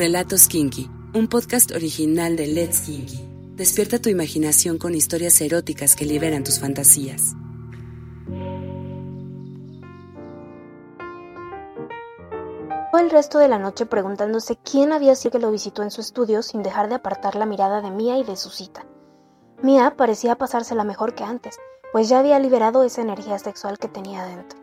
Relatos Kinky, un podcast original de Let's Kinky. Despierta tu imaginación con historias eróticas que liberan tus fantasías. El resto de la noche preguntándose quién había sido que lo visitó en su estudio sin dejar de apartar la mirada de Mia y de su cita. Mia parecía pasársela mejor que antes, pues ya había liberado esa energía sexual que tenía dentro.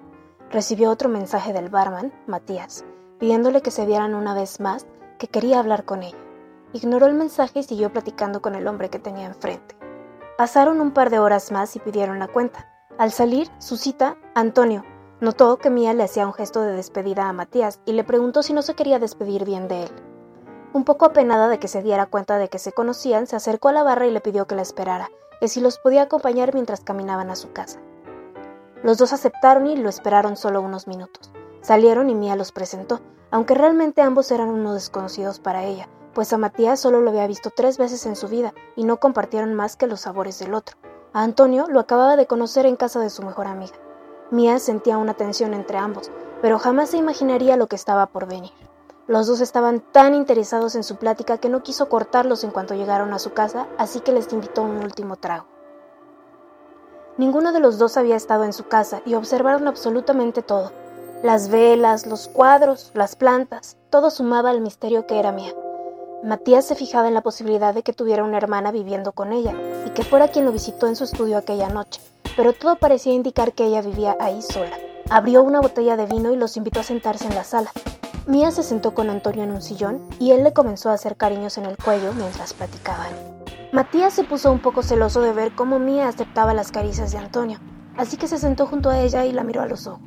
Recibió otro mensaje del barman, Matías, pidiéndole que se vieran una vez más, que quería hablar con ella. Ignoró el mensaje y siguió platicando con el hombre que tenía enfrente. Pasaron un par de horas más y pidieron la cuenta. Al salir, su cita, Antonio, notó que Mía le hacía un gesto de despedida a Matías y le preguntó si no se quería despedir bien de él. Un poco apenada de que se diera cuenta de que se conocían, se acercó a la barra y le pidió que la esperara, que si los podía acompañar mientras caminaban a su casa. Los dos aceptaron y lo esperaron solo unos minutos. Salieron y Mía los presentó, aunque realmente ambos eran unos desconocidos para ella, pues a Matías solo lo había visto tres veces en su vida y no compartieron más que los sabores del otro. A Antonio lo acababa de conocer en casa de su mejor amiga. Mía sentía una tensión entre ambos, pero jamás se imaginaría lo que estaba por venir. Los dos estaban tan interesados en su plática que no quiso cortarlos en cuanto llegaron a su casa, así que les invitó un último trago. Ninguno de los dos había estado en su casa y observaron absolutamente todo, las velas, los cuadros, las plantas, todo sumaba al misterio que era mía. Matías se fijaba en la posibilidad de que tuviera una hermana viviendo con ella y que fuera quien lo visitó en su estudio aquella noche, pero todo parecía indicar que ella vivía ahí sola. Abrió una botella de vino y los invitó a sentarse en la sala. Mía se sentó con Antonio en un sillón y él le comenzó a hacer cariños en el cuello mientras platicaban. Matías se puso un poco celoso de ver cómo Mía aceptaba las caricias de Antonio, así que se sentó junto a ella y la miró a los ojos.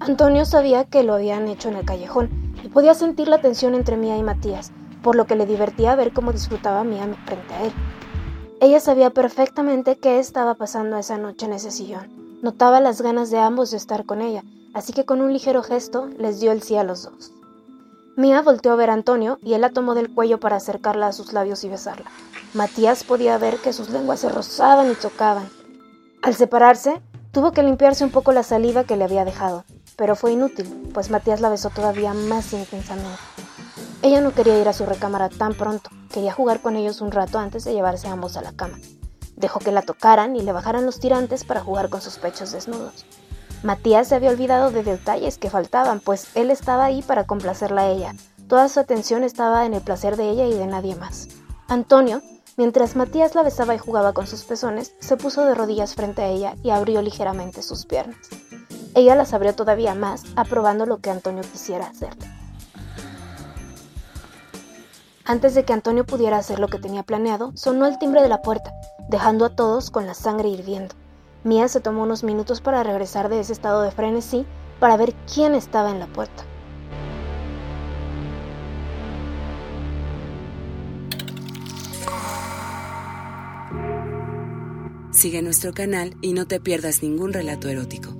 Antonio sabía que lo habían hecho en el callejón y podía sentir la tensión entre Mía y Matías, por lo que le divertía ver cómo disfrutaba Mía frente a él. Ella sabía perfectamente qué estaba pasando esa noche en ese sillón. Notaba las ganas de ambos de estar con ella, así que con un ligero gesto les dio el sí a los dos. Mía volteó a ver a Antonio y él la tomó del cuello para acercarla a sus labios y besarla. Matías podía ver que sus lenguas se rozaban y chocaban. Al separarse, tuvo que limpiarse un poco la saliva que le había dejado pero fue inútil, pues Matías la besó todavía más intensamente. Ella no quería ir a su recámara tan pronto, quería jugar con ellos un rato antes de llevarse ambos a la cama. Dejó que la tocaran y le bajaran los tirantes para jugar con sus pechos desnudos. Matías se había olvidado de detalles que faltaban, pues él estaba ahí para complacerla a ella. Toda su atención estaba en el placer de ella y de nadie más. Antonio, mientras Matías la besaba y jugaba con sus pezones, se puso de rodillas frente a ella y abrió ligeramente sus piernas. Ella las abrió todavía más, aprobando lo que Antonio quisiera hacer. Antes de que Antonio pudiera hacer lo que tenía planeado, sonó el timbre de la puerta, dejando a todos con la sangre hirviendo. Mía se tomó unos minutos para regresar de ese estado de frenesí para ver quién estaba en la puerta. Sigue nuestro canal y no te pierdas ningún relato erótico.